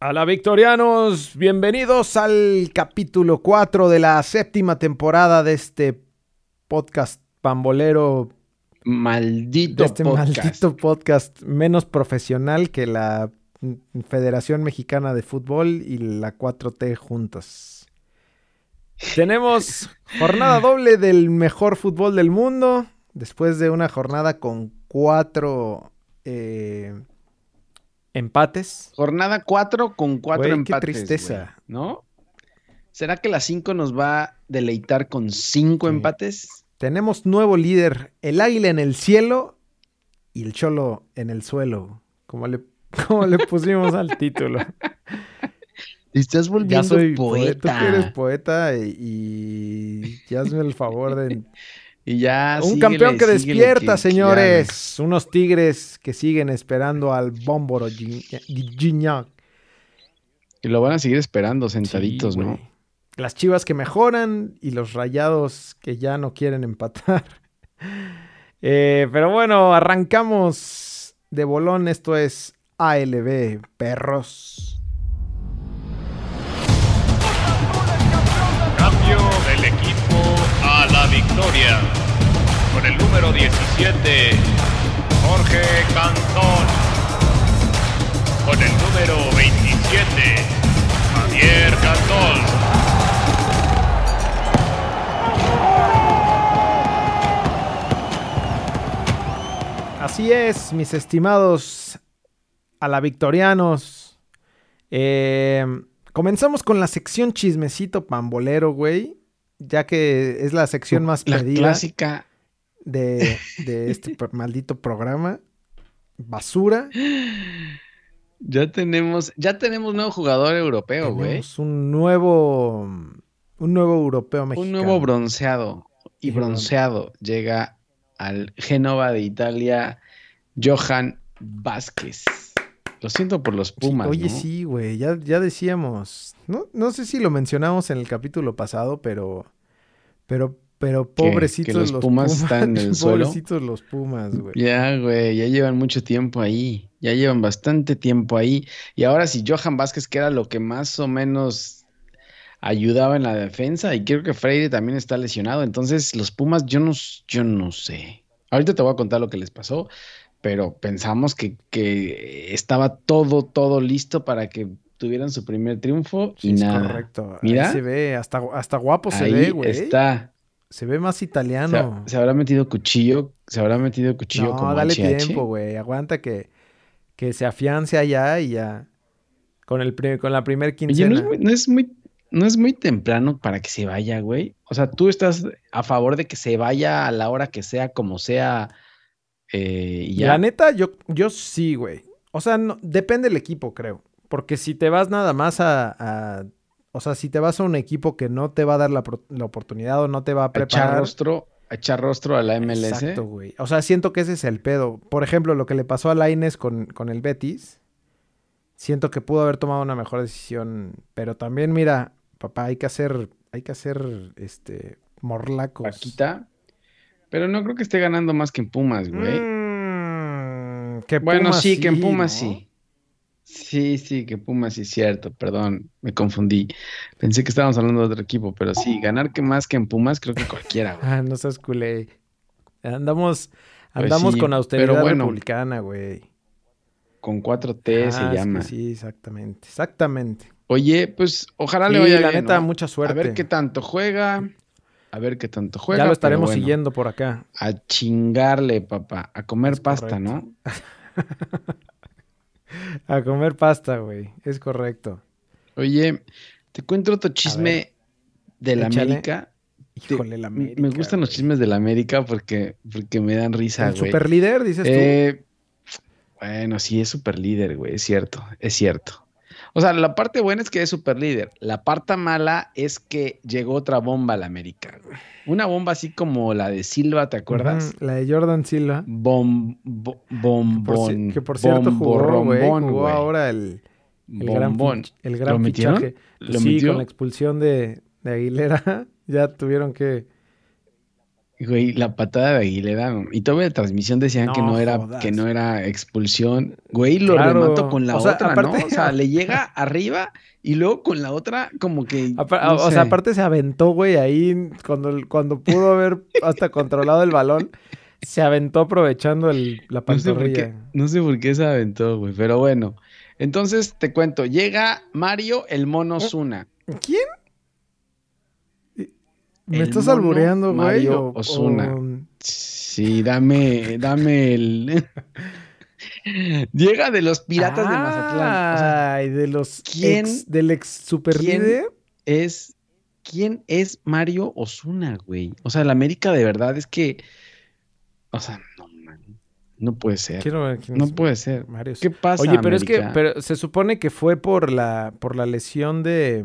Hola victorianos, bienvenidos al capítulo 4 de la séptima temporada de este podcast pambolero. Maldito de este podcast. maldito podcast menos profesional que la Federación Mexicana de Fútbol y la 4T juntas. Tenemos jornada doble del mejor fútbol del mundo, después de una jornada con cuatro eh, empates. Jornada 4 con 4 Güey, qué empates. tristeza. ¿No? ¿Será que la 5 nos va a deleitar con 5 Sí. empates? Tenemos nuevo líder, el águila en el cielo y el cholo en el suelo, como le, como le pusimos al título. Te estás Ya volviendo soy poeta. poeta. Tú que eres poeta y, y ya hazme el favor de... Y ya. Un síguele, campeón que síguele, despierta, que- que señores. Unos tigres que siguen esperando al bómboro Gi- Gignac. Y lo van a seguir esperando sentaditos, Sí, ¿no? Las chivas que mejoran y los rayados que ya no quieren empatar. Eh, pero bueno, arrancamos de bolón. Esto es ALB, perros. Victoria. Con el número 17, Jorge Cantón. Con el número 27, Javier Cantón. Así es, mis estimados a la victorianos. Eh, comenzamos con la sección chismecito pambolero, güey. Ya que es la sección más La pedida. clásica. de, de este maldito programa. Basura. Ya tenemos, ya tenemos nuevo jugador europeo, güey. Tenemos un nuevo. Un nuevo europeo mexicano. Un nuevo bronceado. Y Y bronceado llega al Génova de Italia, Johan Vázquez. Lo siento por los Sí, Pumas. Oye, ¿no? sí, güey. Ya, ya decíamos. No, no sé si lo mencionamos en el capítulo pasado, pero. Pero, pero ¿Que- pobrecitos que los los Pumas están en el suelo? Pobrecitos los Pumas, güey. Ya, güey, ya llevan mucho tiempo ahí. Ya llevan bastante tiempo ahí. Y ahora si Johan Vázquez, que era lo que más o menos ayudaba en la defensa, y creo que Freire también está lesionado. Entonces, los Pumas, yo no, yo no sé. Ahorita te voy a contar lo que les pasó, pero pensamos que, que estaba todo, todo listo para que tuvieran su primer triunfo y es nada. correcto. Mira. Ahí se ve. Hasta, hasta guapo se Ahí ve, güey. está. Se ve más italiano. se habrá metido cuchillo, se habrá metido cuchillo No, como dale HH. tiempo, güey. Aguanta que, que se afiance allá y ya. Con, el con la primer Oye, quincena. no es, muy, no es muy, no es muy temprano para que se vaya, güey. O sea, tú estás a favor de que se vaya a la hora que sea, como sea, eh, ya. La neta, yo, yo sí, güey. O sea, no- depende del equipo, creo. Porque si te vas nada más a, a- O sea, si te vas a un equipo que no te va a dar la, oportunidad o no te va a a echar preparar. rostro, a echar rostro a la MLS. Exacto, güey. O sea, siento que ese es el pedo. Por ejemplo, lo que le pasó a Laines con, con el Betis. Siento que pudo haber tomado una mejor decisión. Pero también, mira, papá, hay que hacer. Hay que hacer este. Morlacos. Paquita. Pero no creo que esté ganando más que en Pumas, güey. Mm, que bueno, Pumas sí, que en Pumas ¿no? sí. Sí, sí, que Pumas sí es cierto, perdón, me confundí. Pensé que estábamos hablando de otro equipo, pero sí, ganar que más que en Pumas, creo que cualquiera, güey. Ah, no seas culé. Andamos, Pues andamos sí, con austeridad bueno. republicana, güey. Con 4T Ah, se que llama. sí, exactamente. Exactamente. Oye, pues ojalá le vaya la bien, neta, ¿no? mucha suerte. A ver qué tanto juega. A ver qué tanto juega. ya lo estaremos bueno, siguiendo por acá. A chingarle, papá. A comer Es pasta, correcto. ¿no? A comer pasta, güey. Es correcto. Oye, te cuento otro chisme de la échale. América. Híjole, la América. Me gustan los chismes de la América porque, porque me dan risa, ¿El güey. superlíder, dices tú? Eh, bueno, sí, es super líder, güey, es cierto, es cierto. O sea, la parte buena es que es super líder. La parte mala es que llegó otra bomba a la América. Una bomba así como la de Silva, ¿te acuerdas? La de Jordan Silva. Bom, bo- bombón. que por cierto jugó, bomborrombón, Jugó güey. ahora el, el gran, Bombón. fich- el gran ¿Lo fichaje. ¿Lo sí, metió? con la expulsión de, de Aguilera. ya tuvieron que, Güey, la patada de Aguilera. Y toda la transmisión decían que No era, jodas. que no era expulsión. Güey, lo Claro. remató con la O sea, otra, aparte- ¿no? O sea, le llega arriba y luego con la otra, como que. No o sé. sea, aparte se aventó, güey, ahí cuando, cuando pudo haber hasta controlado el balón, se aventó aprovechando el, la No sé por pantorrilla. qué, no sé por qué se aventó, güey. Pero bueno. Entonces te cuento, llega Mario el mono Zuna. ¿Quién? ¿Me El estás mono albureando, güey? Mario Osuna. o- Sí, dame, dame el. Llega de los piratas de Mazatlán. O sea, Ay, de los ¿quién- ex- del ex super quién- líder. es. ¿Quién es Mario Osuna, güey? O sea, el América de verdad es que. O sea, no, man, no puede ser. Quiero ver quién No es puede ser. Mario. ¿Qué pasa? Oye, pero es que pero se supone que fue por la por la lesión de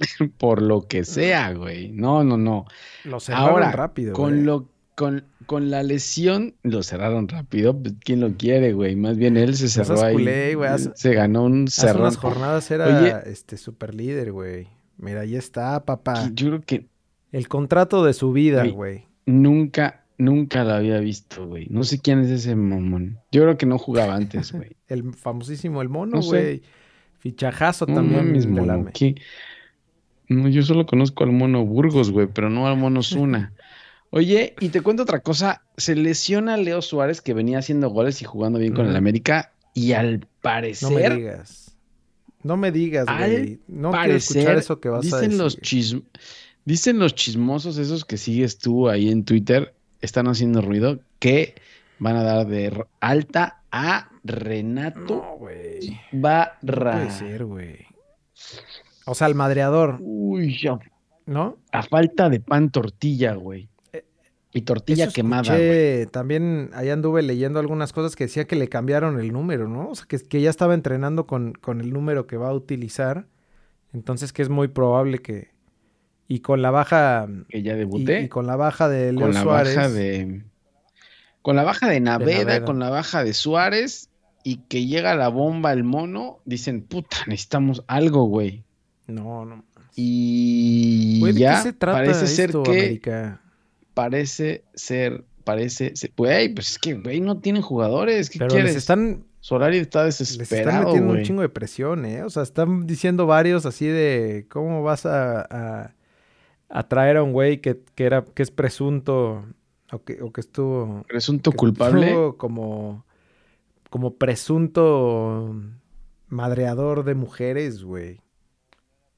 Por lo que sea, güey. No, no, no. lo cerraron Ahora, rápido. con güey. lo con, con la lesión lo cerraron rápido. Pues, ¿Quién lo quiere, güey? Más bien él se cerró seas ahí. culé, güey, hace- Se ganó un Hace cerrón. unas jornadas era Oye. este super líder, güey. Mira, ahí está, papá. Yo creo que El contrato de su vida, Güey. nunca, nunca lo había visto, güey. No sé quién es ese mamón. Yo creo que no jugaba antes, güey. El famosísimo El Mono, No güey. Fichajazo No también mames, del mono. AME. ¿qué? No, yo solo conozco al mono Burgos, güey, pero no al mono Zuna. Oye, y te cuento otra cosa. Se lesiona Leo Suárez, que venía haciendo goles y jugando bien con el. América, y al No me parecer, digas. No me digas, Al güey. No quiero escuchar parecer, eso que vas a dicen decir. los chism- dicen los chismosos esos que sigues tú ahí en Twitter, están haciendo ruido, que van a dar de alta a Renato No, güey. Barra. No puede ser, güey. O sea, el madreador, Uy, ya, ¿no? a falta de pan tortilla, güey. Eh, Y tortilla quemada, güey. También ahí anduve leyendo algunas cosas que decía que le cambiaron el número, ¿no? O sea, que, que ya estaba entrenando con, con el número que va a utilizar. Entonces que es muy probable que... Y con la baja... Que ya debuté. y con la baja de Leo con la Suárez. baja de. Con la baja de Naveda, Naveda. con la baja de Suárez. Y que llega la bomba, el mono. Dicen, puta, necesitamos algo, güey. No, no. Y Güey, ¿de ya qué se trata parece ser esto, que América? parece ser, parece ser, güey, pues es que güey no tienen jugadores, ¿qué Pero quieres? les están, Solari está les están desesperado, metiendo güey. un chingo de presión, ¿eh? O sea, están diciendo varios así de cómo vas a, a, a traer a un güey que, que era, que es presunto o que, o que estuvo Presunto que culpable. estuvo como, como presunto madreador de mujeres, güey.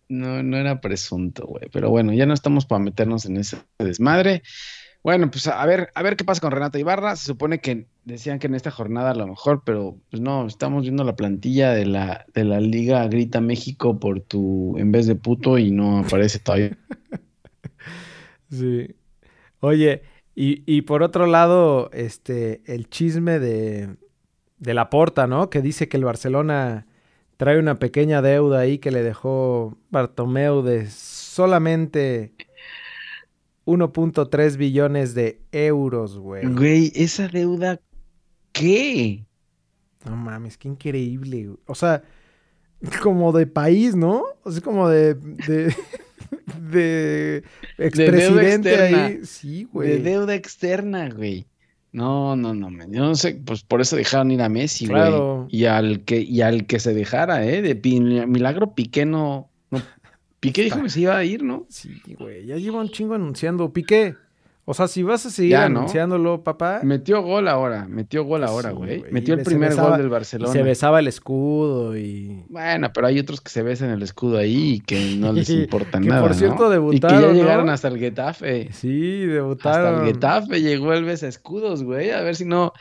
No, no era presunto, güey. Pero bueno, ya no estamos para meternos en ese desmadre. Bueno, pues a ver, a ver qué pasa con Renato Ibarra. Se supone que decían que en esta jornada a lo mejor, pero pues no, estamos viendo la plantilla de la, de la Liga Grita México por tu en vez de puto y no aparece todavía. Sí. Oye, y, y por otro lado, este, el chisme de, de la porta, ¿no? Que dice que el Barcelona trae una pequeña deuda ahí que le dejó Bartomeu de solamente 1.3 billones de euros, güey. Güey, esa deuda, ¿qué? No mames, qué increíble. güey. O sea, como de país, ¿no? O sea, como de, de, de expresidente externa. ahí. Sí, De güey. deuda externa, güey. No, no, no, yo no sé, pues por eso dejaron ir a Messi, güey. Claro. Y al que, y al que se dejara, ¿eh? De milagro Piqué no, no- Piqué dijo que se iba a ir, ¿no? Sí, güey. Ya lleva un chingo anunciando. Piqué. O sea, si vas a seguir Ya, ¿no? anunciándolo, papá. Metió gol ahora, metió gol ahora, güey. Metió el primer besaba- gol del Barcelona. se besaba el escudo y. Bueno, pero hay otros que se besan el escudo ahí y que no les importa Que, nada. por cierto, ¿no? debutaron, Y que ya ¿no? llegaron hasta el Getafe. Sí, Hasta debutaron. el Getafe llegó el besa escudos, güey. A ver si no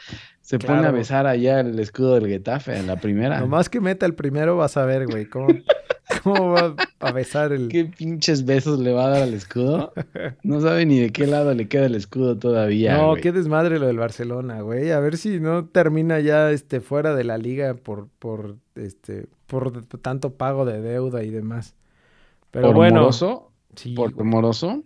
se pone a Claro. besar allá el escudo del Getafe en la primera. Nomás que meta el primero vas a ver, güey. ¿Cómo, cómo va a besar el. ¿Qué pinches besos le va a dar al escudo? No sabe ni de qué lado le queda el escudo todavía. no, güey. qué desmadre lo del Barcelona, güey. A ver si no termina ya este fuera de la liga por, por este, por tanto pago de deuda y demás. Pero por bueno. moroso, sí, por moroso.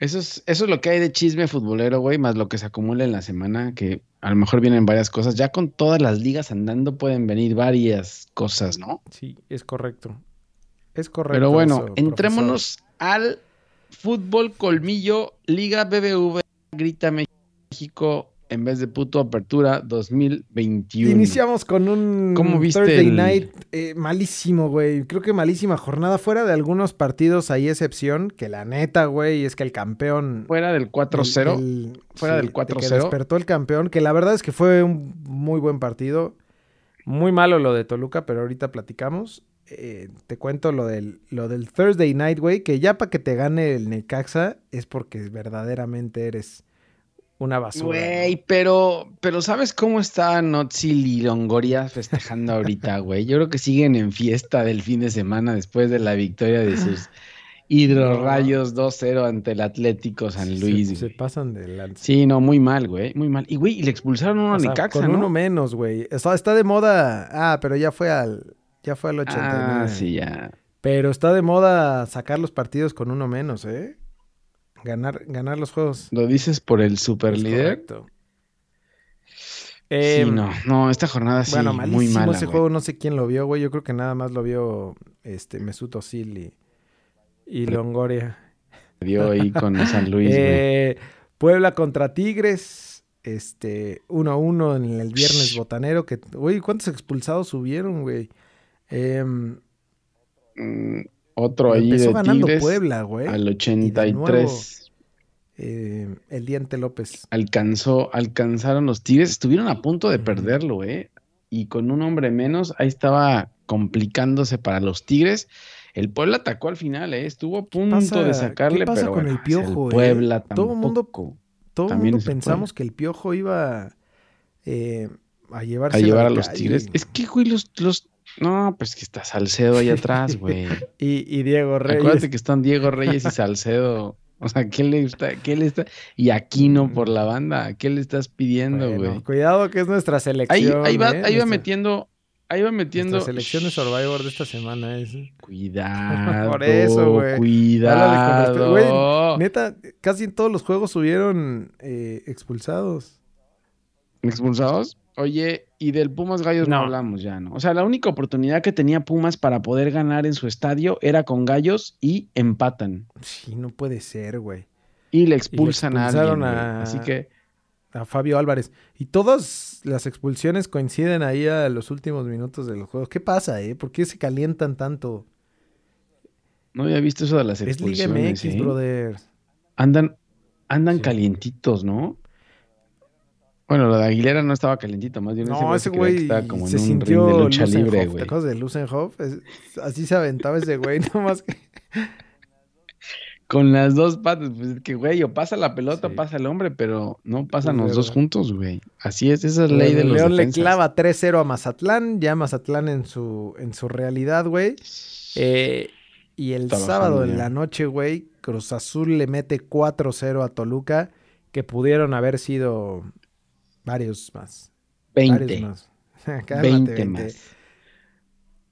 Eso es, eso es lo que hay de chisme futbolero, güey, más lo que se acumula en la semana, que a lo mejor vienen varias cosas. Ya con todas las ligas andando pueden venir varias cosas, ¿no? Sí, es correcto. Es correcto. Pero bueno, eso, entrémonos al Fútbol Colmillo, Liga BBV, Grita México en vez de puto Apertura 2021. Iniciamos con un ¿Cómo viste Thursday el- Night eh, malísimo, güey. Creo que malísima jornada. Fuera de algunos partidos hay excepción, que la neta, güey, es que el campeón... Fuera del 4-0. el- el- fuera del de que 4-0. despertó el campeón, que la verdad es que fue un muy buen partido. Muy malo lo de Toluca, pero ahorita platicamos. Eh, te cuento lo del, lo del Thursday Night, güey, que ya para que te gane el Necaxa es porque verdaderamente eres una basura. Güey, pero, pero ¿sabes cómo está Notzil y Longoria festejando ahorita, güey? Yo creo que siguen en fiesta del fin de semana después de la victoria de sus hidrorrayos 2-0 ante el Atlético San Luis. Se, pasan de lanza. Sí, no, muy mal, güey, muy mal. Y, güey, y le expulsaron a uno O a sea, Necaxa, con ¿no? uno menos, güey. Está, está de moda. Ah, pero ya fue al. Ya fue al 89. Ah, sí, ya. Pero está de moda sacar los partidos con uno menos, ¿eh? Ganar, ganar los juegos. ¿Lo dices por el super líder? correcto. Sí, Em, no, no, esta jornada sí, bueno, muy mala, ese güey. juego, no sé quién lo vio, güey. Yo creo que nada más lo vio este Mesut Özil y, y Longoria. Dio ahí con San Luis, güey. Eh, Puebla contra Tigres, este 1-1 en el viernes botanero. Que, güey, ¿cuántos expulsados hubieron, güey? Em, Otro ahí empezó de ganando Tigres Puebla, güey. al nuevo- 83. eh, el Diente López. alcanzó, alcanzaron los Tigres, estuvieron a punto de perderlo, ¿eh? Y con un hombre menos, ahí estaba complicándose para los Tigres. El Puebla atacó al final, ¿eh? Estuvo a punto pasa- de sacarle, qué pasa pero con bueno, el Piojo, eh? Puebla Todo tampoco. mundo- Todo el También mundo el pensamos que el Piojo iba eh, a llevarse a llevar a los calle. Tigres. Es que, güey, los, los... No, pues que está Salcedo ahí atrás, güey. Y, y Diego Reyes. Acuérdate que están Diego Reyes y Salcedo. O sea, ¿qué le está, qué le está? Y Aquino por la banda, ¿qué le estás pidiendo, Bueno, güey? cuidado que es nuestra selección. ahí va, eh, ahí va metiendo, ahí va metiendo. Nuestra selección de Survivor de esta semana es. Cuidado. Por eso, güey. Cuidado. Neta, casi en todos los juegos subieron eh, expulsados. ¿Expulsados? Oye, y del Pumas Gallos no. No. hablamos ya, ¿no? O sea, la única oportunidad que tenía Pumas para poder ganar en su estadio era con Gallos y empatan. Sí, no puede ser, güey. Y le expulsan a alguien. expulsaron a- Así que, A Fabio Álvarez. Y todas las expulsiones coinciden ahí a los últimos minutos de los juegos. ¿Qué pasa, eh? ¿Por qué se calientan tanto? no había visto eso de las Es Liga expulsiones. MX, ¿eh? brother. Andan, andan Sí. calientitos, ¿no? Bueno, lo de Aguilera no estaba calientito, más bien No, ese güey como en se un sintió ring de lucha Lusenhoff. libre, ¿Te güey. acuerdas de Lusenhoff? Es- así se aventaba ese güey, nomás que... Con las dos patas, pues es que, güey, o pasa la pelota, Sí. pasa el hombre, pero no pasan los dos juntos, güey. Así es, esa es la ley de los León le clava 3-0 a Mazatlán, ya Mazatlán en su, en su realidad, güey. Eh, y el Trabajando sábado en la noche, güey, Cruz Azul le mete 4-0 a Toluca, que pudieron haber sido varios más. 20, Varios más. Cálmate, 20 más.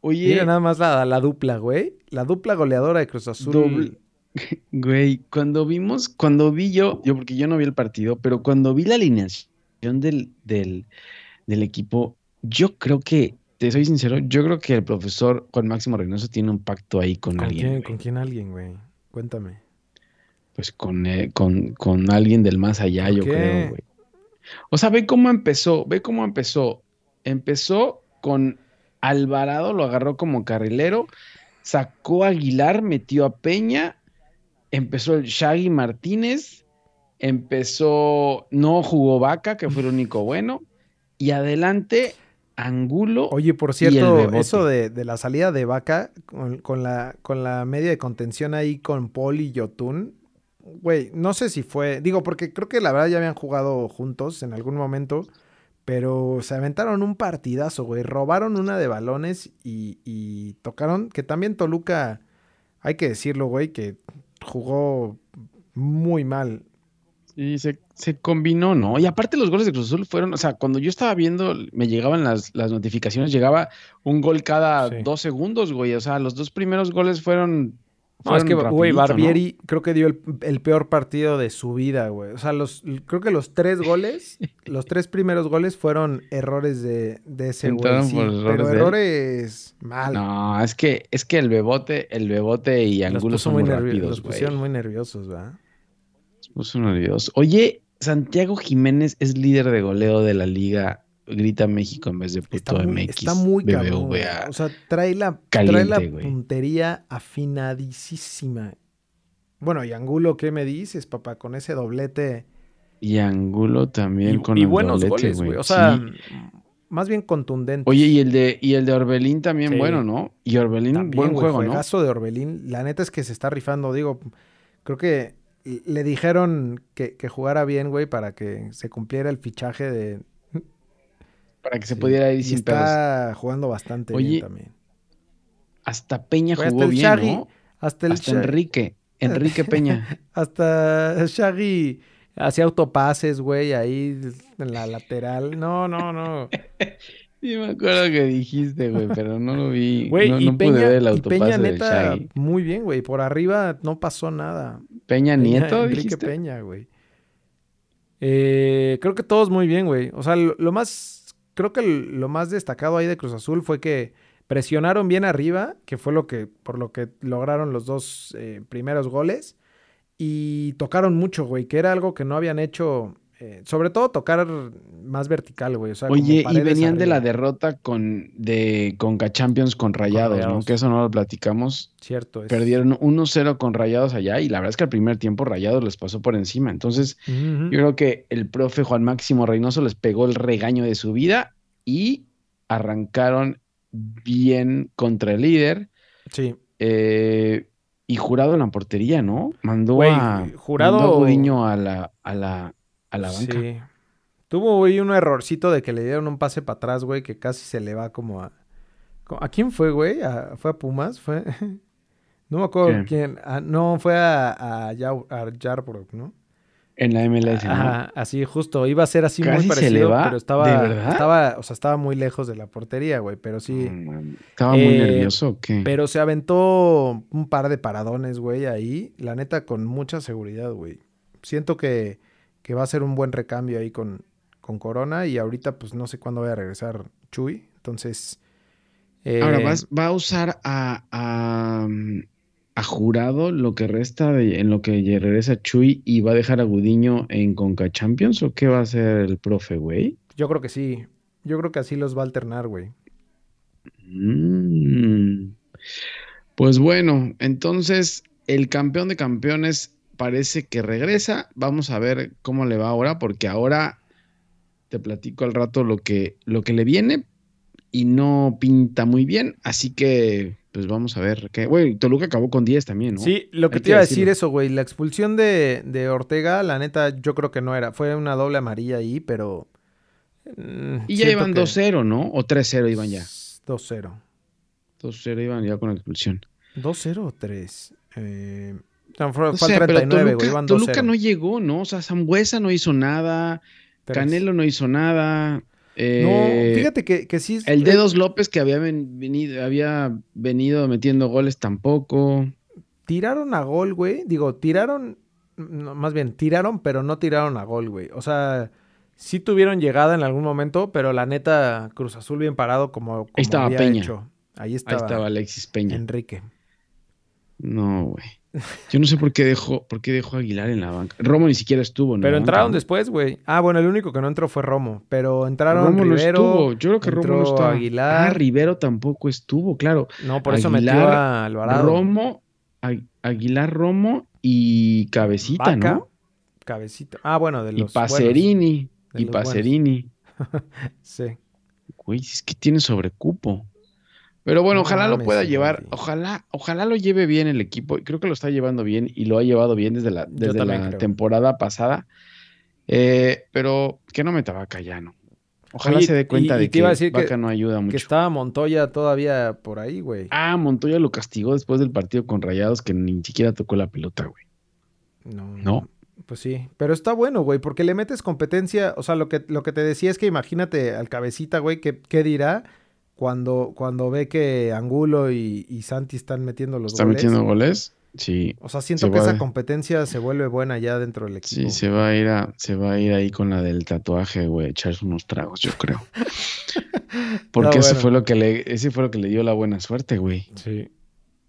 Oye, Mira nada más la, la dupla, güey. La dupla goleadora de Cruz Azul. Doble. güey, cuando vimos, cuando vi yo, yo porque yo no vi el partido, pero cuando vi la alineación del, del, del equipo, yo creo que, te soy sincero, yo creo que el profesor Juan Máximo Reynoso tiene un pacto ahí con, ¿Con alguien. quién. ¿Con quién alguien, güey? Cuéntame. Pues con, eh, con, con alguien del más allá, ¿Por yo qué? creo, güey. O sea, ve cómo empezó, ve cómo empezó. Empezó con Alvarado, lo agarró como carrilero, sacó a Aguilar, metió a Peña, empezó el Shaggy Martínez, empezó, no jugó Vaca, que fue el único bueno, y adelante Angulo. Oye, por cierto, eso de, de la salida de Vaca con, con la, con la media de contención ahí con Paul y Yotun, güey, no sé si fue, digo, porque creo que la verdad ya habían jugado juntos en algún momento, pero se aventaron un partidazo, güey, robaron una de balones y, y tocaron, que también Toluca, hay que decirlo, güey, que jugó muy mal. Y se, se combinó, ¿no? Y aparte los goles de Cruz Azul fueron, o sea, cuando yo estaba viendo, me llegaban las, las notificaciones, llegaba un gol cada Sí. dos segundos, güey. O sea, los dos primeros goles fueron No, es que, güey, rapidito, ¿no? Barbieri creo que dio el, el peor partido de su vida, güey. O sea, los, creo que los tres goles, los tres primeros goles fueron errores de, de ese güey. Sí, errores pero de él. errores mal. No, es que, es que el bebote, el bebote y Angulo son muy rápidos, Los pusieron muy nerviosos, ¿verdad? Los puso nerviosos. Oye, Santiago Jiménez es líder de goleo de la liga. Grita México en vez de puto Está muy, MX. está muy cabrón. BBVA. O sea, trae la, trae la Caliente, puntería afinadísima. Bueno, y Angulo, ¿qué me dices, papá? Con ese doblete. Y Angulo también Y, con y el buenos doblete, goles, güey. O sea, Sí. más bien contundente. Oye, y el de, y el de Orbelín también Sí. bueno, ¿no? Y Orbelín, También, buen güey, juego, ¿no? juegazo de Orbelín. La neta es que se está rifando. Digo, creo que le dijeron que, que jugara bien, güey, para que se cumpliera el fichaje de. Para que se Sí. pudiera ir Y sin está jugando bastante Oye, bien también. Hasta Peña hasta jugó el bien, Shaggy, ¿no? Hasta el Hasta Enrique. Enrique Peña. Hasta Shaggy hacía autopases, güey, ahí en la lateral. No, no, no. Sí, me acuerdo que dijiste, güey, pero no lo vi. Güey, no, y, no pude Peña, ver el y autopase Peña, del neta, Shaggy. muy bien, güey. Por arriba no pasó nada. Peña Nieto, Enrique dijiste. Peña, güey. Eh, creo que todos muy bien, güey. O sea, lo, lo más, creo que lo más destacado ahí de Cruz Azul fue que presionaron bien arriba, que fue lo que, por lo que lograron los dos eh, primeros goles. Y tocaron mucho, güey, que era algo que no habían hecho. Eh, sobre todo tocar más vertical, güey. O sea, como Oye, y venían de la derrota con de Conca Champions con Rayados, ¿no? Rayados. Que eso no lo platicamos. Cierto. es- Perdieron 1-0 con Rayados allá y la verdad es que al primer tiempo Rayados les pasó por encima. Entonces, yo creo que el profe Juan Máximo Reynoso les pegó el regaño de su vida y arrancaron bien contra el líder. Sí. Eh, y jurado en la portería, ¿no? Mandó a Jurado- mandó a Gudiño a la, a la, a la banca. Sí. Tuvo, güey, un errorcito de que le dieron un pase para atrás, güey, que casi se le va como a... ¿A quién fue, güey? ¿A- ¿Fue a Pumas? ¿Fue? No me acuerdo ¿Quién? quién. Ah, no, fue a, a, Yau- a Yarbrough, ¿no? En la MLS, ¿no? Ajá, así justo. Iba a ser así Casi muy se le parecido, va, pero estaba... ¿de verdad? Estaba, o sea, estaba muy lejos de la portería, güey, pero sí... Estaba muy Eh, nervioso, ¿o qué? Pero se aventó un par de paradones, güey, ahí. La neta, con mucha seguridad, güey. Siento que, que va a ser un buen recambio ahí con, con Corona. Y ahorita, pues no sé cuándo vaya a regresar Chuy. Entonces. eh, Ahora, vas, ¿va a usar a, a, mm, a Jurado lo que resta de, en lo que regresa Chuy y va a dejar a Gudiño en Conca Champions o qué va a hacer el profe, güey? Yo creo que sí. Yo creo que así los va a alternar, güey. Mm. Pues bueno, entonces el campeón de campeones parece que regresa. Vamos a ver cómo le va ahora, porque ahora te platico al rato lo que, lo que le viene y no pinta muy bien. Así que, pues vamos a ver qué. Güey, Toluca acabó con 10 también, ¿no? Sí, lo que Hay te que iba a decir eso, güey. La expulsión de, de Ortega, la neta, yo creo que no era. Fue una doble amarilla ahí, pero. mm, Y ya iban que- 2-0, ¿no? O 3-0 iban ya. 2-0. 2-0 iban ya con la expulsión. 2-0 o 3. Eh, fue, al pero 39, güey. Toluca, Iban 2-0. Toluca no llegó, ¿no? O sea, Zambuesa no hizo nada. Canelo no hizo nada. No, eh, fíjate que, que sí. es- El Dedos López que había ven- venido, había venido metiendo goles tampoco. Tiraron a gol, güey. Digo, tiraron. no, más bien, tiraron, pero no tiraron a gol, güey. O sea, sí tuvieron llegada en algún momento, pero la neta, Cruz Azul bien parado como, como estaba había Peña. hecho. Ahí Ahí estaba, estaba Alexis Peña. Enrique. No, güey. Yo no sé por qué dejó, por qué dejó Aguilar en la banca. Romo ni siquiera estuvo, ¿no? Pero entraron después, güey. Ah, bueno, el único que no entró fue Romo. Pero entraron Romo no estuvo. Yo creo que Romo no estaba. Aguilar. Ah, Rivero tampoco estuvo, claro. No, por eso metió a Alvarado. Romo, Agu- Aguilar, Romo y Cabecita, Vaca, ¿no? Cabecita. Ah, bueno, de Y los Pacerini. de Y los buenos. Pacerini. Sí. Güey, es que tiene sobrecupo. Pero bueno, No ojalá lo pueda sí, llevar, ojalá, ojalá lo lleve bien el equipo. Creo que lo está llevando bien y lo ha llevado bien desde la, desde la creo. temporada pasada. Eh, pero que no meta vaca ya, ¿no? Ojalá Oye, se dé cuenta y- y de te que iba a decir que- vaca no ayuda Que mucho. estaba Montoya todavía por ahí, güey. Ah, Montoya lo castigó después del partido con Rayados que ni siquiera tocó la pelota, güey. No. ¿No? Pues sí. Pero está bueno, güey, porque le metes competencia. O sea, lo que, lo que te decía es que imagínate al cabecita, güey, que, ¿qué dirá cuando, cuando ve que Angulo y, y Santi están metiendo los ¿Está goles? metiendo goles? Sí. O sea, siento Se que esa a- competencia se vuelve buena ya dentro del equipo. Sí, se va a ir a, se va a ir ahí con la del tatuaje, güey, echarse unos tragos, yo creo. Porque eso bueno. fue lo que le, ese fue lo que le dio la buena suerte, güey. Sí.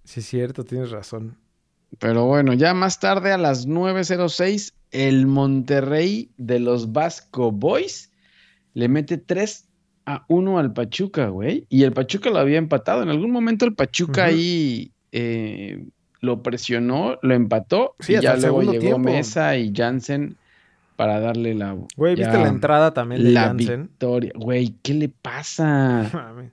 Sí, es cierto, tienes razón. Pero bueno, ya más tarde a las 9.06, el Monterrey de los Vasco Boys le mete 3 a 1 al Pachuca, güey. Y el Pachuca lo había empatado. En algún momento el Pachuca ahí eh, lo presionó, lo empató. Sí, y ya luego llegó tiempo. Mesa y Jansen para darle la, Güey, ¿viste la entrada también de la Jansen? victoria. Güey, ¿qué le pasa?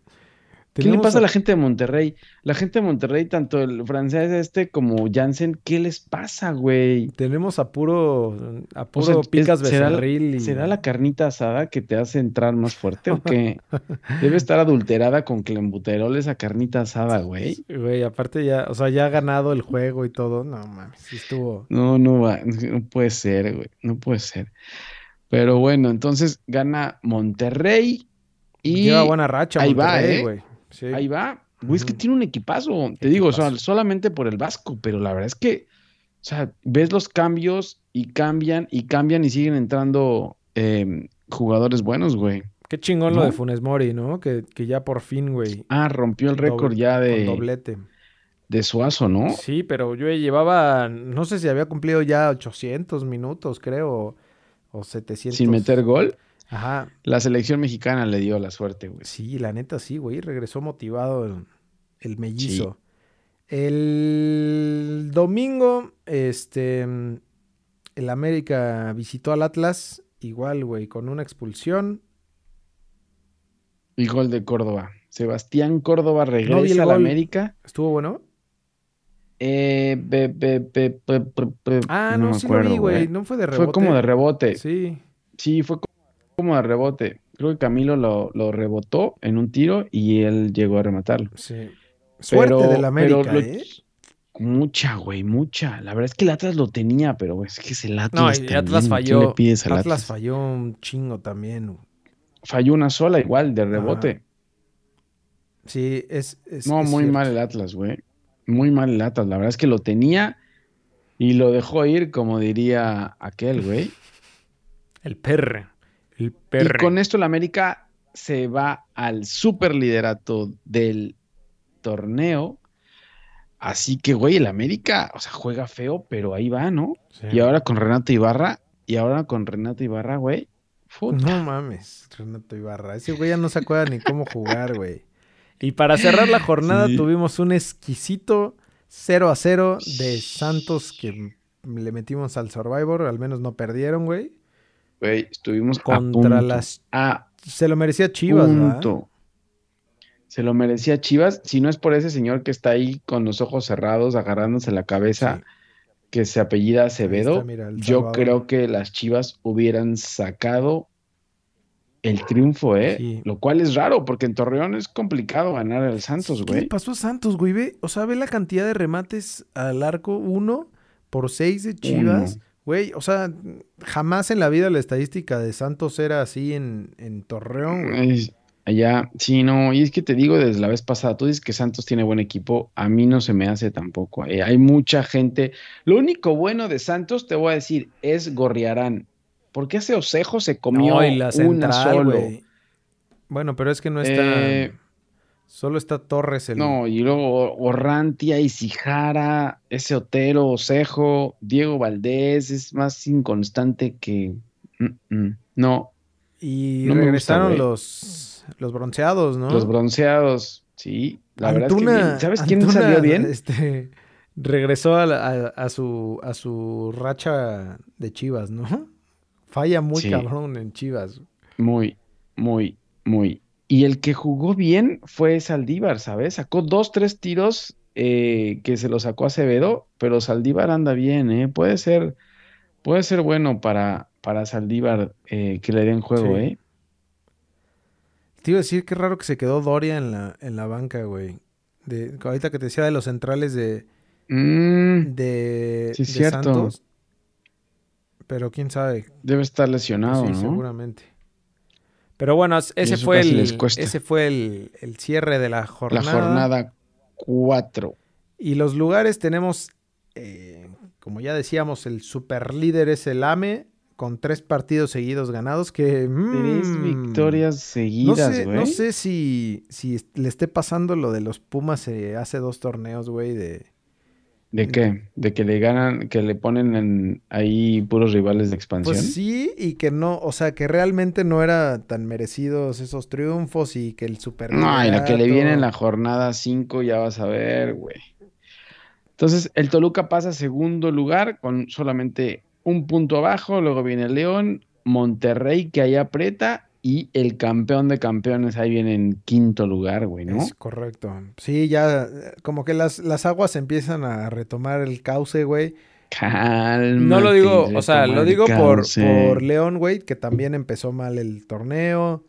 ¿Qué le pasa a la gente de Monterrey? La gente de Monterrey, tanto el francés este como Jansen, ¿qué les pasa, güey? Tenemos a puro, a O puro sea, es- picas ¿será, becerril. y- será la carnita asada que te hace entrar más fuerte o qué? Debe estar adulterada con clenbuterol esa carnita asada, güey. Güey, aparte ya, o sea, ya ha ganado el juego y todo. No mames, sí estuvo. No, no va, no puede ser, güey, no puede ser. Pero bueno, entonces gana Monterrey y Lleva buena racha, ahí va, Monterrey, ¿eh? güey. Sí. ahí va. Güey, es que tiene un equipazo, te digo, o sea, solamente por el Vasco, pero la verdad es que, o sea, ves los cambios y cambian y cambian y siguen entrando eh, jugadores buenos, güey. Qué chingón lo de Funes Mori, ¿no? Que, que ya por fin, güey. Ah, rompió el récord ya Con de, doblete. de Suazo, ¿no? Sí, pero yo llevaba, no sé si había cumplido ya 800 minutos, creo, o 700. Sin meter gol. Ajá. La selección mexicana le dio la suerte, güey. Sí, la neta sí, güey. Regresó motivado el, el mellizo. El domingo, este, el América visitó al Atlas, igual, güey, con una expulsión. Y gol de Córdoba. Sebastián Córdoba el regresa a la gol. América. ¿Estuvo bueno? Eh, be- be- be- Ah, no, me sí acuerdo, lo vi, güey. No fue de rebote. Fue como de rebote. Sí, Sí. fue como, como de rebote. Creo que Camilo lo, lo rebotó en un tiro y él llegó a rematarlo. Sí. Suerte Pero- del América, pero lo- ¿eh? Mucha, güey, mucha. La verdad es que el Atlas lo tenía, pero güey, es que es el No, Atlas y también. Atlas ¿Qué falló. le pides al Atlas Atlas? falló un chingo también. Falló una sola igual de rebote. Sí, es. es- No, es muy cierto. mal el Atlas, güey. Muy mal el Atlas. La verdad es que lo tenía y lo dejó ir, como diría aquel, güey. El perre. El Y con esto el América se va al superliderato del torneo. Así que, güey, el América, o sea, juega feo, pero ahí va, ¿no? Sí. Y ahora con Renato Ibarra, y ahora con Renato Ibarra, güey. puta. No mames, Renato Ibarra. Ese güey ya no se acuerda ni cómo jugar, güey. Y para cerrar la jornada Sí. tuvimos un exquisito 0 a 0 de Santos que le metimos al Survivor. Al menos no perdieron, güey. Güey, estuvimos a Contra punto, las... a Se lo merecía Chivas, punto. Se lo merecía Chivas, si no es por ese señor que está ahí con los ojos cerrados, agarrándose la cabeza, Sí. que se apellida Acevedo, está, mira, El yo creo que las Chivas hubieran sacado el triunfo, ¿eh? Sí. Lo cual es raro, porque en Torreón es complicado ganar al Santos, ¿Qué güey. pasó a Santos, güey? Ve, o sea, ve la cantidad de remates al arco. Uno por seis de Chivas. Uno. Güey, o sea, jamás en la vida la estadística de Santos era así en, en Torreón, güey. Es- allá, sí, no, y es que te digo desde la vez pasada, tú dices que Santos tiene buen equipo, a mí no se me hace tampoco. eh, hay mucha gente. Lo único bueno de Santos, te voy a decir, es Gorriarán. Porque ese Osejo se comió No, y la una central, solo. güey. Bueno, pero es que no está. Eh, solo está Torres el. No, y luego Orrantia, Isijara, ese Otero, Osejo, Diego Valdés, es más inconstante que. mm, mm, No, y no me gusta, regresaron güey. los, los bronceados, ¿no? los bronceados, sí. La verdad es que. ¿Sabes quién Antuna, salió bien? Este, regresó a, la- a- a su, a su racha de Chivas, ¿no? Falla muy Sí. cabrón en Chivas. Muy, muy, muy. Y el que jugó bien fue Saldívar, ¿sabes? Sacó dos, tres tiros eh, que se los sacó Acevedo, pero Saldívar anda bien, ¿eh? Puede ser, puede ser bueno para, para Saldívar eh, que le den juego, Sí. ¿eh? Te iba a decir qué raro que se quedó Doria en la, en la banca, güey. De, ahorita que te decía de los centrales de, Mm, de, Sí, de cierto. Santos. Pero quién sabe. debe estar lesionado, sí, ¿no? seguramente. Pero bueno, es- ese fue el, ese fue el, el cierre de la La jornada. jornada 4. Y los lugares tenemos eh, como ya decíamos, el super líder es el AME con tres partidos seguidos ganados que... Tres mm, victorias no seguidas, sé, güey. no sé si, si le esté pasando lo de los Pumas eh, hace dos torneos, güey, de... ¿De qué? ¿De que le ganan, que le ponen en- ahí puros rivales de expansión? Pues sí, y que no, o sea, que realmente no era tan merecidos esos triunfos y que el super No, y lo que le viene en la jornada 5 ya vas a ver, güey. Entonces, el Toluca pasa a segundo lugar con solamente un punto abajo, luego viene el León, Monterrey que ahí aprieta y el campeón de campeones ahí viene en quinto lugar, güey, ¿no? Es correcto. Sí, ya como que las, las aguas empiezan a retomar el cauce, güey. Cálmate, No lo digo, o sea, lo digo por, por León, güey, que también empezó mal el torneo.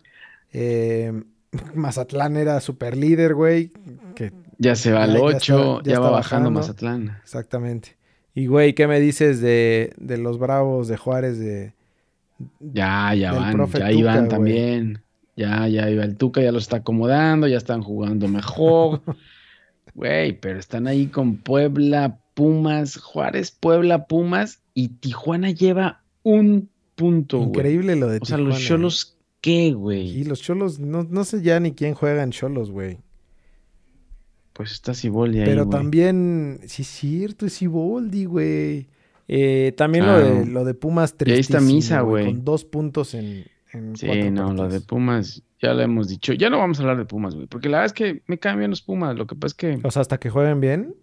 Eh, Mazatlán era super líder, güey. Que Ya se va al Ya- ya 8, está- ya ya va bajando bajando. Mazatlán. exactamente. Y, güey, ¿qué me dices de, de los Bravos de Juárez de... Ya, ya van, ya iban también. Ya, ya iba el Tuca, ya lo está acomodando, ya están jugando mejor. Güey, pero están ahí con Puebla, Pumas, Juárez, Puebla, Pumas y Tijuana lleva un punto. Increíble lo de O sea, Tijuana. los Cholos, ¿qué, Y güey? los Cholos, no, no sé ya ni quién juega en Cholos, güey. Pues está Siboldi ahí, Pero también, sí es cierto, es Iboldi, güey. Eh, también lo, de, lo de Pumas Y ahí está Misa, güey. Con dos puntos en, en Sí, cuatro no, lo de. Pumas, ya lo hemos dicho. Ya no vamos a hablar de Pumas, güey, porque la verdad es que me caen bien los Pumas. Lo que pasa es que O sea, hasta que jueguen bien.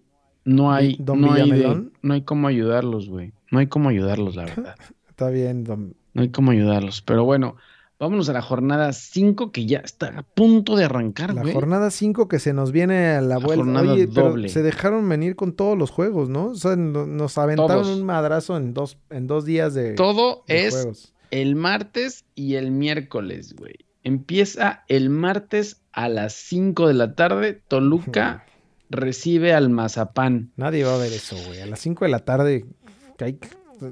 no hay, Don no hay, de- no hay cómo ayudarlos, güey. No hay cómo ayudarlos, la verdad. Está bien, don- No hay cómo ayudarlos. Pero bueno, vámonos a la jornada 5 que ya está a punto de arrancar, La güey. jornada 5 que se nos viene a la, La vuelta. jornada Oye, pero doble. se dejaron venir con todos los juegos, ¿no? O sea, no- nos aventaron Todos. un madrazo en dos, en dos días de, Todo de es juegos. el martes y el miércoles, güey. Empieza el martes a las 5 de la tarde. Toluca recibe al Mazapán. Nadie va a ver eso, güey. A las 5 de la tarde que hay-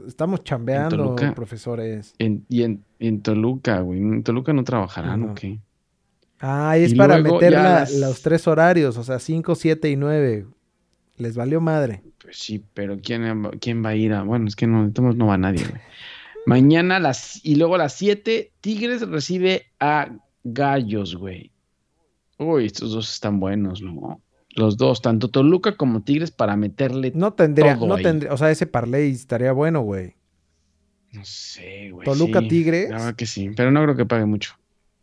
estamos chambeando, Toluca. profesores. En- y en, en Toluca, güey. En Toluca no trabajarán, No. ¿o qué? Ah, es Y para meter las- los tres horarios, o sea, 5, 7 y 9. Les valió madre. Pues sí, pero ¿quién, quién va a ir a...? Bueno, es que no, no va nadie, güey. Mañana las... Y luego a las 7, Tigres recibe a Gallos, güey. Uy, estos dos están buenos, ¿no? Los dos, tanto Toluca como Tigres para meterle... No, No tendría, Todo no ahí. tendría, o sea, ese parlay estaría bueno, güey. Sé, güey. Toluca, sí. Tigres. La verdad que sí, pero no creo que pague mucho.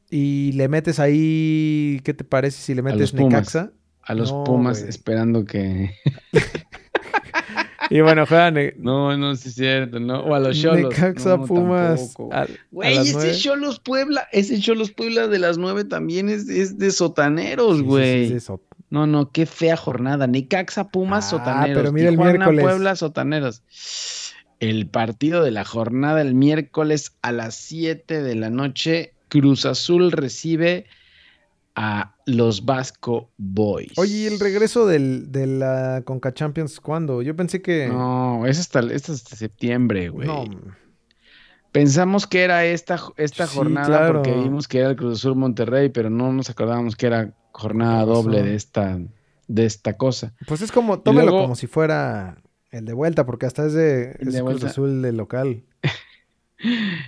Y le metes ahí, ¿qué te parece si le metes. Necaxa? A los No, Pumas güey. esperando que... Y bueno, juegan No, no, sí es cierto, ¿no? O a los Cholos. Necaxa, No, Pumas. a- Güey, ese. Cholos Puebla, ese Cholos Puebla de las nueve también es, es de sotaneros, sí, sí, güey. sí. No, no, qué fea jornada. Necaxa, Pumas, Ah, sotaneros. pero mira el Tijuana, miércoles. Puebla, sotaneros. El partido de la jornada el miércoles a las 7 de la noche, Cruz Azul recibe a los Vasco Boys. Oye, ¿y el regreso del, de la Conca Champions cuándo? Yo pensé que... No, es hasta, es hasta septiembre, güey. No, Pensamos que era esta, esta Sí, jornada claro. porque vimos que era el Cruz Azul Monterrey, pero no nos acordábamos que era jornada doble de esta, de esta cosa. Pues es como, tómelo luego- como si fuera el de vuelta, porque hasta es de, es de Cruz vuelta. Azul de local.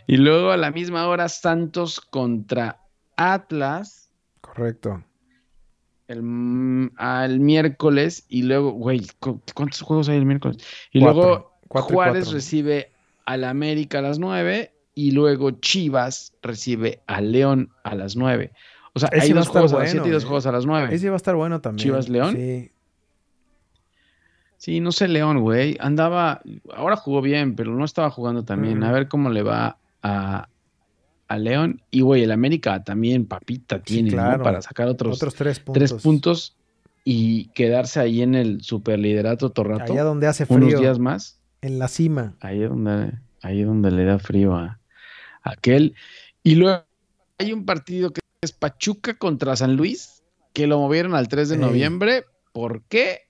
Y luego a la misma hora Santos contra Atlas Correcto. el, al miércoles y luego, güey, ¿cu- ¿cuántos juegos hay el miércoles? Y Cuatro. luego Cuatro Juárez cuatro. recibe al América a las 9 y luego Chivas recibe a León a las 9. O sea, Ese hay dos juegos a las bueno, 7 y dos eh. juegos a las 9. Ese va a estar bueno también. ¿Chivas León? Sí. Sí, no sé, León, güey. Andaba, ahora jugó bien, pero no estaba jugando también. A Mm. ver cómo le va a, a León. Y, güey, el América también, papita, Sí, tiene. Para sacar otros, Otros tres puntos. tres puntos y quedarse ahí en el superliderato todo rato. Allá donde hace unos frío. días más. En la cima. Ahí es donde, ahí es donde le da frío a, a aquel. Y luego hay un partido que es Pachuca contra San Luis, que lo movieron al 3 de Ey. noviembre. ¿Por qué?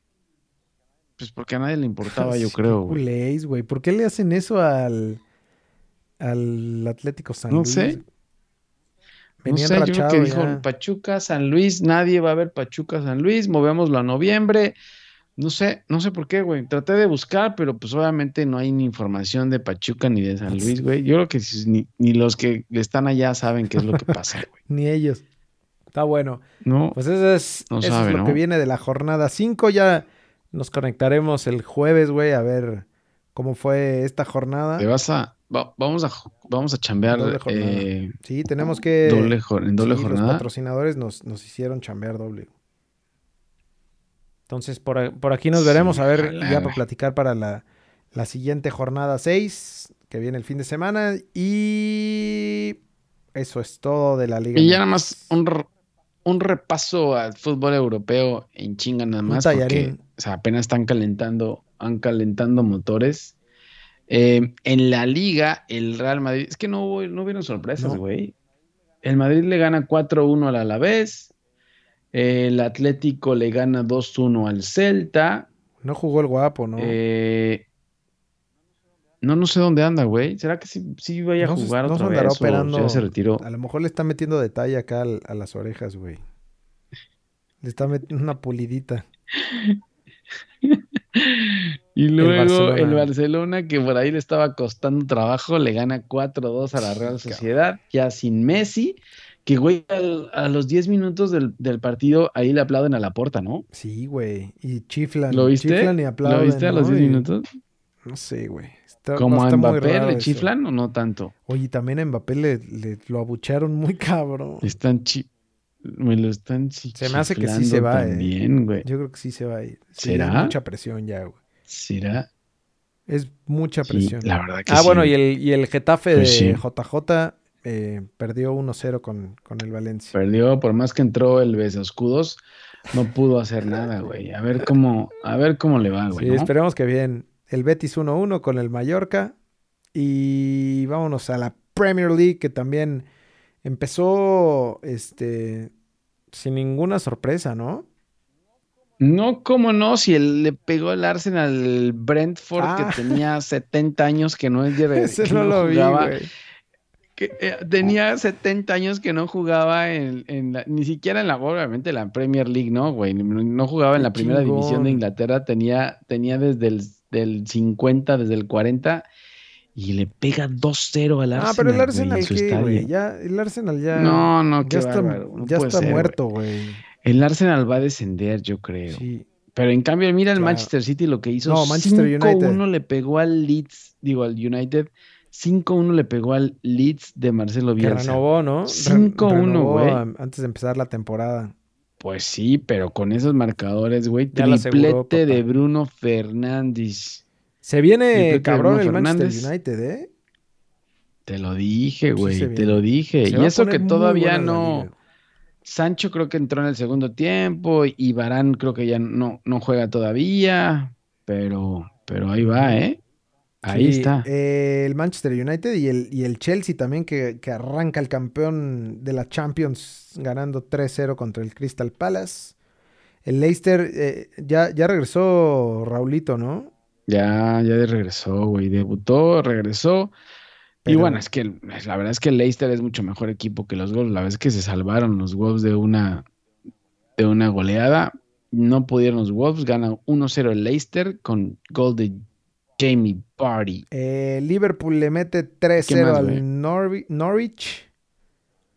Pues porque a nadie le importaba, yo Sí, creo, güey. ¿Por qué le hacen eso al, al Atlético San No Luis? sé. No Venían sé, yo creo que rachados dijo. Pachuca, San Luis, nadie va a ver Pachuca, San Luis, movémoslo a noviembre, No sé, no sé por qué, güey. Traté de buscar, pero pues obviamente no hay ni información de Pachuca ni de San Luis, güey. Yo creo que ni, ni, los que están allá saben qué es lo que pasa, güey. ni ellos. Está bueno. No. Pues eso es, lo que viene de la jornada 5. Ya nos conectaremos el jueves, güey, a ver cómo fue esta jornada. Te vas a. vamos a vamos a chambear. Eh, sí, tenemos que. Doble, en doble jornada. Los patrocinadores nos, nos hicieron chambear doble. Entonces, por, aquí nos veremos a ver ya para platicar para la, siguiente jornada 6, que viene el fin de semana. Y eso es todo de la liga. Y ya nada más un, repaso al fútbol europeo en chinga nada más. Porque, o sea, apenas están calentando, han calentando motores. Eh, en la liga, el Real Madrid, es que no, no hubieron sorpresas, güey. El Madrid le gana 4-1 al Alavés. El Atlético le gana 2-1 al Celta. No jugó el guapo, ¿no? Eh, no, no sé dónde anda, güey. ¿Será que sí, sí vaya a jugar otra vez operando, ya se retiró? A lo mejor le está metiendo detalle acá a las orejas, güey. Le está metiendo una pulidita. y luego el Barcelona. que por ahí le estaba costando trabajo, le gana 4-2 a la Real Sociedad, ya sin Messi. Que, güey, a los 10 minutos del, partido ahí le aplauden a la puerta, ¿no? Sí, güey. Y chiflan. ¿Lo viste? Chiflan y aplauden. ¿Lo viste a los 10 minutos? No sé, güey. ¿Como a Mbappé le chiflan o no tanto? Oye, también a Mbappé le, lo abucharon muy cabrón. Están chi me lo están Se me hace que sí se va, eh. también, güey. Yo creo que sí se va a ir. ¿Será? mucha presión ya, güey. ¿Será? Es mucha presión. la verdad que ah, sí. bueno, y el, y el Getafe pues de JJ eh, perdió 1-0 con, con, el Valencia. Perdió, por más que entró el escudos, no pudo hacer nada, güey. A ver cómo, a ver cómo le va, güey. Sí, esperemos que bien. El Betis 1-1 con el Mallorca. Y vámonos a la Premier League, que también empezó este, sin ninguna sorpresa, ¿no? No, cómo no, si él le pegó el Arsenal Brentford que ah. tenía 70 años que no es de Ese no, lo vi, güey que eh, tenía 70 años que no jugaba en, ni siquiera en la, obviamente, la Premier League, ¿no, güey? No jugaba en la primera división de Inglaterra, tenía, tenía desde el del 50, desde el 40, y le pega 2-0 al Arsenal. Ah, pero el Arsenal, ¿qué, güey? Ya, el Arsenal ya. No, no, ya está, ya está muerto, güey. El Arsenal va a descender, yo creo. Sí. Pero en cambio, mira el Manchester City lo que hizo. No, Manchester United. 5-1 le pegó al Leeds, digo, al United 5-1 le pegó al Leeds de Marcelo Bielsa. Que renovó, ¿no? 5-1, güey. Antes de empezar la temporada. Pues sí, pero con esos marcadores, güey. Triplete de Bruno Fernández. Se viene cabrón el Manchester United, ¿eh? Te lo dije, güey. te lo dije. y eso que todavía no. Sancho creo que entró en el segundo tiempo y Barán creo que ya no, no juega todavía. Pero, pero ahí va, ¿eh? Ahí está. Eh, el Manchester United y el, y el Chelsea también, que, arranca el campeón de la Champions ganando 3-0 contra el Crystal Palace. El Leicester, eh, ya, ya regresó Raulito, ¿no? Ya, ya regresó, güey. Debutó, regresó. Y bueno, es que la verdad es que el Leicester es mucho mejor equipo que los Wolves. La es que se salvaron los Wolves de una, de una goleada. No pudieron los Wolves, gana 1-0 el Leicester con gol de Jamie Party. Eh, Liverpool le mete 3-0 al Norwich.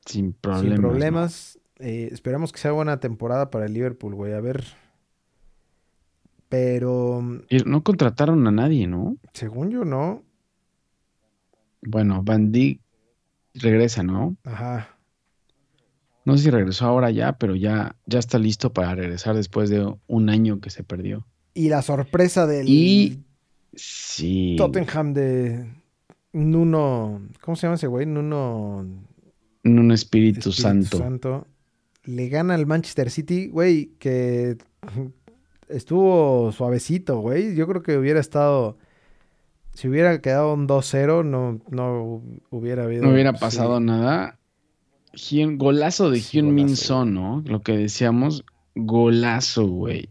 Sin problemas. Sin problemas. Eh, esperamos que sea buena temporada para el Liverpool, güey. A ver. Pero. No contrataron a nadie, ¿no? Según yo, no. Bueno, Van Dijk regresa, ¿no? Ajá. No sé si regresó ahora ya, pero ya, ya está listo para regresar después de un año que se perdió. Y la sorpresa del. Y Sí. Tottenham de Nuno. ¿Cómo se llama ese güey? Nuno. Nuno Espíritu, Santo. Santo. Le gana al Manchester City, güey, que estuvo suavecito, güey. Yo creo que hubiera estado. Si hubiera quedado un 2-0, no, no hubiera habido. No hubiera pasado nada. golazo de Hyun Min Son, ¿no? Lo que decíamos, golazo, güey.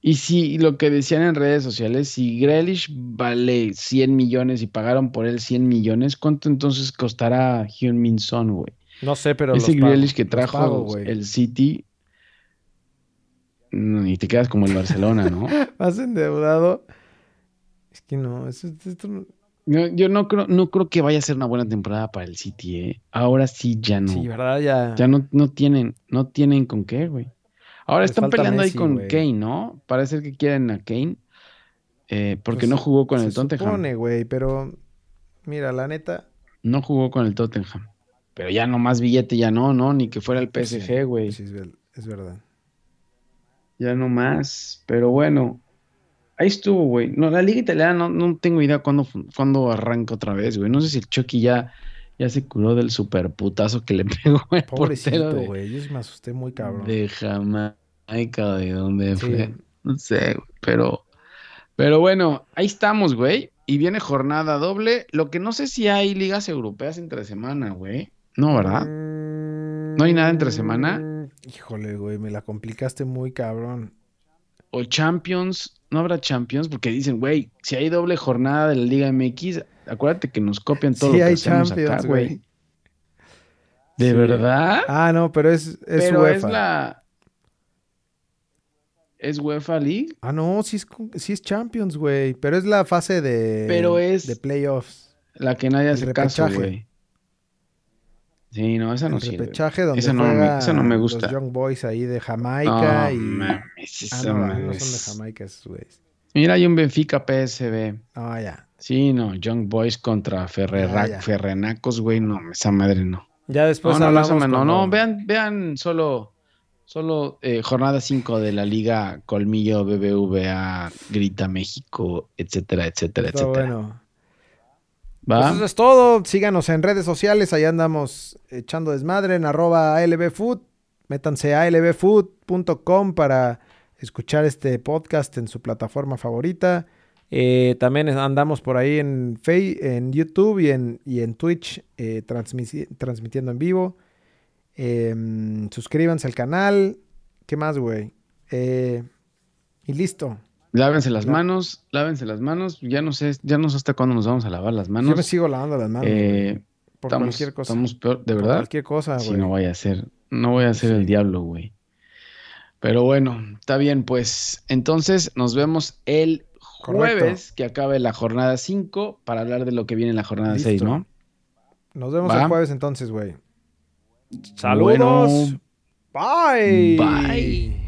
Y si lo que decían en redes sociales, si Grealish vale 100 millones y pagaron por él 100 millones, ¿cuánto entonces costará Hyun Min güey? No sé, pero Ese Grealish que trajo el City Y te quedas como el Barcelona, ¿no? Más endeudado. Es que no, eso, esto no- Yo, yo no creo, no creo que vaya a ser una buena temporada para el City, ¿eh? Ahora sí ya no. Sí, ¿verdad? Ya. Ya no, no tienen, no tienen con qué, güey. Ahora Les están peleando ahí con. Kane, ¿no? Parece que quieren a Kane. eh, porque Pues, no jugó con se el Tottenham. supone, güey, pero mira, la neta, No jugó con el Tottenham. Pero ya no más billete, ya no, no, ni que fuera el pues PSG, güey. sí, es verdad. Ya no más. Pero bueno, ahí estuvo, güey. No, la liga italiana no, no tengo idea cuándo, cuándo arranca otra vez, güey. No sé si el Chucky ya, ya se curó del super putazo que le pegó el Pobrecito, güey. Yo me asusté muy cabrón. de Jamaica, de dónde Sí. fue. No sé, güey, pero, pero bueno, ahí estamos, güey. Y viene jornada doble. Lo que no sé si hay ligas europeas entre semana, güey. No, ¿verdad? ¿No hay nada entre semana? Híjole, güey, me la complicaste muy cabrón. O Champions. No habrá Champions porque dicen, güey, si hay doble jornada de la Liga MX, acuérdate que nos copian todo Sí lo que hay hacemos acá, Champions, güey. güey. ¿De Sí. verdad? Ah, no, pero es, es pero UEFA. es la... ¿Es UEFA League? Ah, no, sí es, sí es Champions, güey. Pero es la fase de, Pero es- de playoffs. La que nadie hace caso, güey. Sí, no, esa no sirve. repechaje donde Esa no me- esa no me gusta. los Young Boys ahí de Jamaica No, y... mames, Ah, no, no no es- son de Jamaica esos güeyes. Mira, hay un Benfica PSB. Ah, ya. Sí, no, Young Boys contra Ferrera- Ya, ya. Ferrenacos, güey, no, esa madre no. Ya después no, no, no, hablamos no, cuando- no, vean, vean solo, solo eh, jornada 5 de la Liga Colmillo, BBVA, Grita México, etcétera, etcétera, Está etcétera. bueno. Pues eso es todo. Síganos en redes sociales. Ahí andamos echando desmadre en arroba ALBfood. Métanse a albfood.com para escuchar este podcast en su plataforma favorita. Eh, también andamos por ahí en, Face, en YouTube y en, Twitch eh, transmitiendo en vivo. Em, suscríbanse al canal. ¿Qué más, güey? Eh, y listo. Lávense las La- manos, lávense las manos. Ya no sé, ya no sé hasta cuándo nos vamos a lavar las manos. Yo me sigo lavando las manos. Eh, por estamos, cualquier cosa. estamos peor, de Por verdad. cualquier cosa, Sí, güey. no vaya a ser, no voy a ser el diablo, güey. Pero bueno, está bien, pues. Entonces nos vemos el Correcto. jueves que acabe la jornada 5 para hablar de lo que viene en la jornada Listo. 6, ¿no? Nos vemos Va. el jueves entonces, güey. Bueno, Saludos. Bye. Bye.